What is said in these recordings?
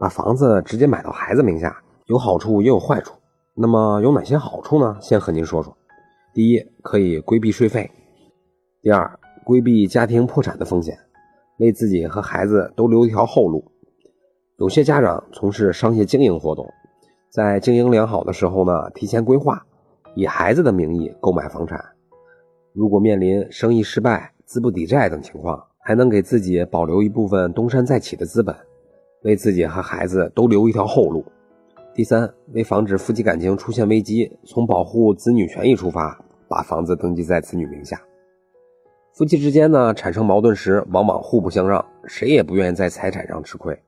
把房子直接买到孩子名下，有好处也有坏处。那么有哪些好处呢？先和您说说。第一，可以规避税费；第二，规避家庭破产的风险，为自己和孩子都留一条后路。有些家长从事商业经营活动，在经营良好的时候呢，提前规划，以孩子的名义购买房产。如果面临生意失败、资不抵债等情况，还能给自己保留一部分东山再起的资本，为自己和孩子都留一条后路。第三，为防止夫妻感情出现危机，从保护子女权益出发，把房子登记在子女名下。夫妻之间呢产生矛盾时，往往互不相让，谁也不愿意在财产上吃亏。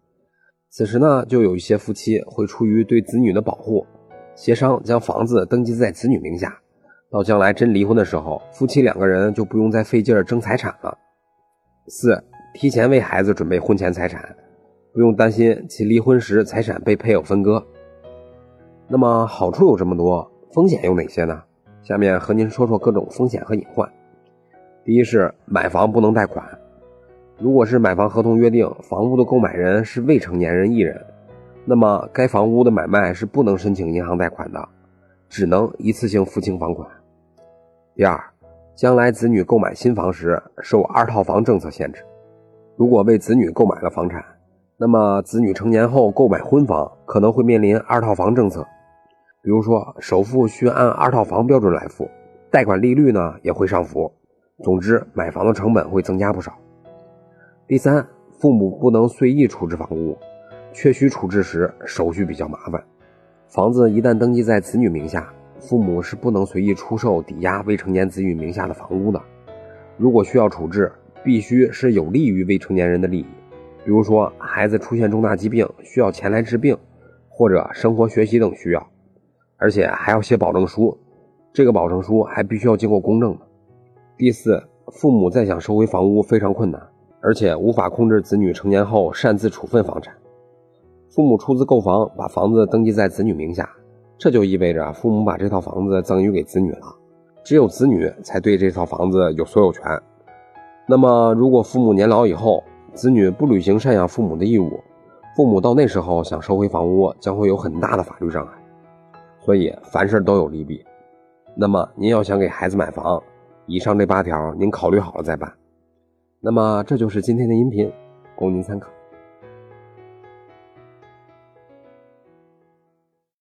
此时呢，就有一些夫妻会出于对子女的保护，协商将房子登记在子女名下。到将来真离婚的时候，夫妻两个人就不用再费劲儿争财产了。四，提前为孩子准备婚前财产，不用担心其离婚时财产被配偶分割。那么好处有这么多，风险有哪些呢？下面和您说说各种风险和隐患。第一是买房不能贷款，如果是买房合同约定房屋的购买人是未成年人一人，那么该房屋的买卖是不能申请银行贷款的，只能一次性付清房款。第二，将来子女购买新房时受二套房政策限制，如果为子女购买了房产，那么子女成年后购买婚房可能会面临二套房政策。比如说，首付需按二套房标准来付，贷款利率呢也会上浮。总之，买房的成本会增加不少。第三，父母不能随意处置房屋，确需处置时手续比较麻烦。房子一旦登记在子女名下，父母是不能随意出售、抵押未成年子女名下的房屋的。如果需要处置，必须是有利于未成年人的利益，比如说孩子出现重大疾病需要前来治病，或者生活学习等需要。而且还要写保证书，这个保证书还必须要经过公证的。第四，父母再想收回房屋非常困难，而且无法控制子女成年后擅自处分房产。父母出资购房，把房子登记在子女名下，这就意味着父母把这套房子赠予给子女了，只有子女才对这套房子有所有权。那么，如果父母年老以后，子女不履行赡养父母的义务，父母到那时候想收回房屋，将会有很大的法律障碍。所以凡事都有利弊，那么您要想给孩子买房，以上这八条您考虑好了再办。那么这就是今天的音频，供您参考。